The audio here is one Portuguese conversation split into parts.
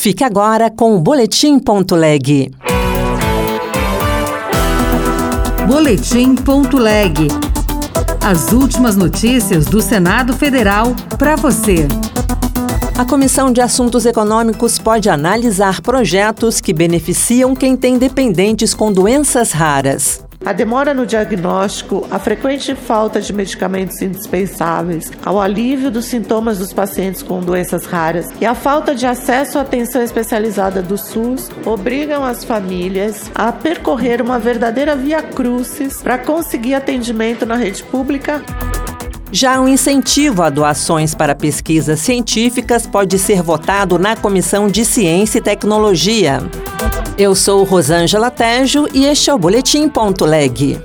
Fique agora com o Boletim.leg. Boletim.leg. As últimas notícias do Senado Federal para você. A Comissão de Assuntos Econômicos pode analisar projetos que beneficiam quem tem dependentes com doenças raras. A demora no diagnóstico, a frequente falta de medicamentos indispensáveis, ao alívio dos sintomas dos pacientes com doenças raras e a falta de acesso à atenção especializada do SUS obrigam as famílias a percorrer uma verdadeira via crucis para conseguir atendimento na rede pública. Já um incentivo a doações para pesquisas científicas pode ser votado na Comissão de Ciência e Tecnologia. Eu sou Rosângela Tejo e este é o Boletim Ponto Leg.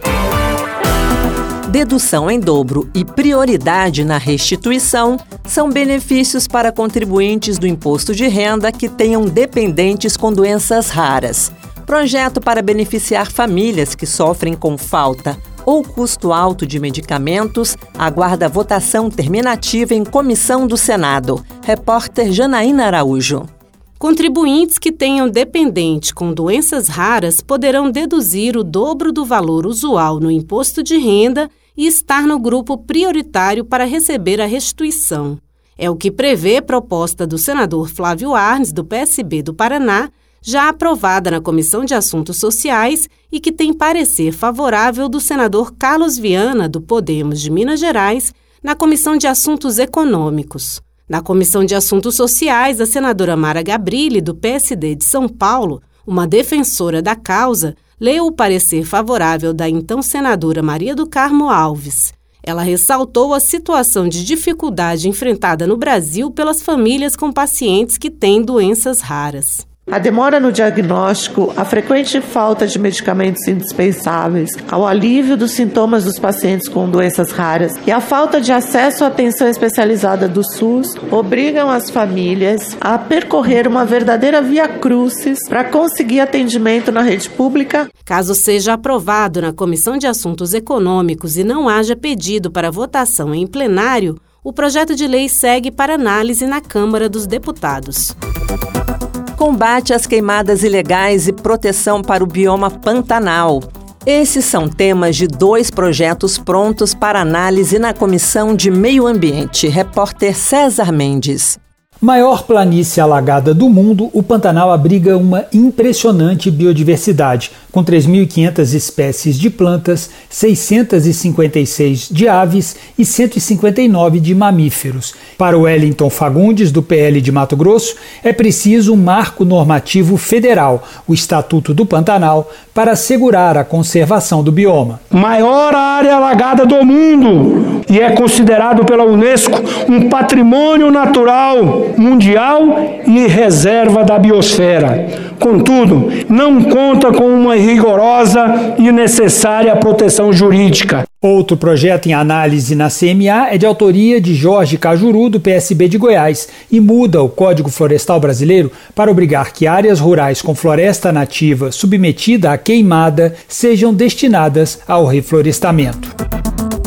Dedução em dobro e prioridade na restituição são benefícios para contribuintes do imposto de renda que tenham dependentes com doenças raras. Projeto para beneficiar famílias que sofrem com falta ou custo alto de medicamentos aguarda votação terminativa em comissão do Senado. Repórter Janaína Araújo. Contribuintes que tenham dependente com doenças raras poderão deduzir o dobro do valor usual no imposto de renda e estar no grupo prioritário para receber a restituição. É o que prevê proposta do senador Flávio Arnes, do PSB do Paraná, já aprovada na Comissão de Assuntos Sociais e que tem parecer favorável do senador Carlos Viana, do Podemos de Minas Gerais, na Comissão de Assuntos Econômicos. Na Comissão de Assuntos Sociais, a senadora Mara Gabrilli, do PSD de São Paulo, uma defensora da causa, leu o parecer favorável da então senadora Maria do Carmo Alves. Ela ressaltou a situação de dificuldade enfrentada no Brasil pelas famílias com pacientes que têm doenças raras. A demora no diagnóstico, a frequente falta de medicamentos indispensáveis, ao alívio dos sintomas dos pacientes com doenças raras e a falta de acesso à atenção especializada do SUS obrigam as famílias a percorrer uma verdadeira via crucis para conseguir atendimento na rede pública. Caso seja aprovado na Comissão de Assuntos Econômicos e não haja pedido para votação em plenário, o projeto de lei segue para análise na Câmara dos Deputados combate às queimadas ilegais e proteção para o bioma Pantanal. Esses são temas de dois projetos prontos para análise na Comissão de Meio Ambiente. Repórter César Mendes. Maior planície alagada do mundo, o Pantanal abriga uma impressionante biodiversidade, com 3.500 espécies de plantas, 656 de aves e 159 de mamíferos. Para o Wellington Fagundes, do PL de Mato Grosso, é preciso um marco normativo federal, o Estatuto do Pantanal, para assegurar a conservação do bioma. Maior área alagada do mundo e é considerado pela Unesco um patrimônio natural mundial e reserva da biosfera. Contudo, não conta com uma rigorosa e necessária proteção jurídica. Outro projeto em análise na CMA é de autoria de Jorge Cajuru, do PSB de Goiás, e muda o Código Florestal Brasileiro para obrigar que áreas rurais com floresta nativa submetida à queimada sejam destinadas ao reflorestamento.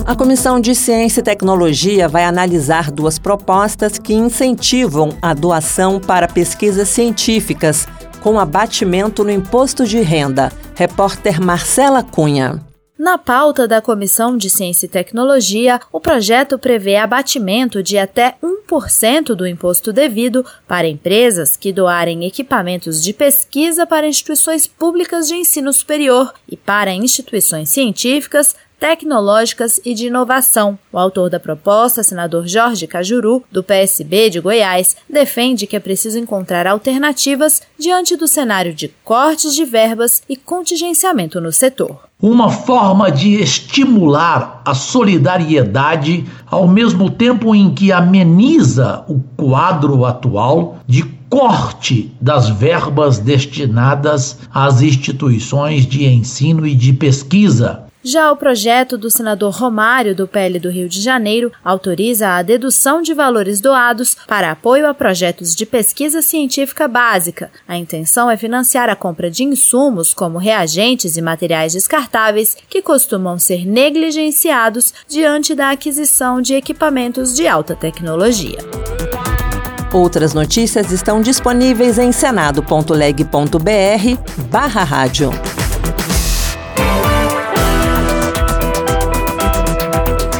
A Comissão de Ciência e Tecnologia vai analisar duas propostas que incentivam a doação para pesquisas científicas com abatimento no imposto de renda. Repórter Marcela Cunha. Na pauta da Comissão de Ciência e Tecnologia, o projeto prevê abatimento de até 1% do imposto devido para empresas que doarem equipamentos de pesquisa para instituições públicas de ensino superior e para instituições científicas tecnológicas e de inovação. O autor da proposta, senador Jorge Cajuru, do PSB de Goiás, defende que é preciso encontrar alternativas diante do cenário de cortes de verbas e contingenciamento no setor. Uma forma de estimular a solidariedade ao mesmo tempo em que ameniza o quadro atual de corte das verbas destinadas às instituições de ensino e de pesquisa já o projeto do senador Romário, do PL do Rio de Janeiro, autoriza a dedução de valores doados para apoio a projetos de pesquisa científica básica. A intenção é financiar a compra de insumos, como reagentes e materiais descartáveis, que costumam ser negligenciados diante da aquisição de equipamentos de alta tecnologia. Outras notícias estão disponíveis em senado.leg.br barra rádio.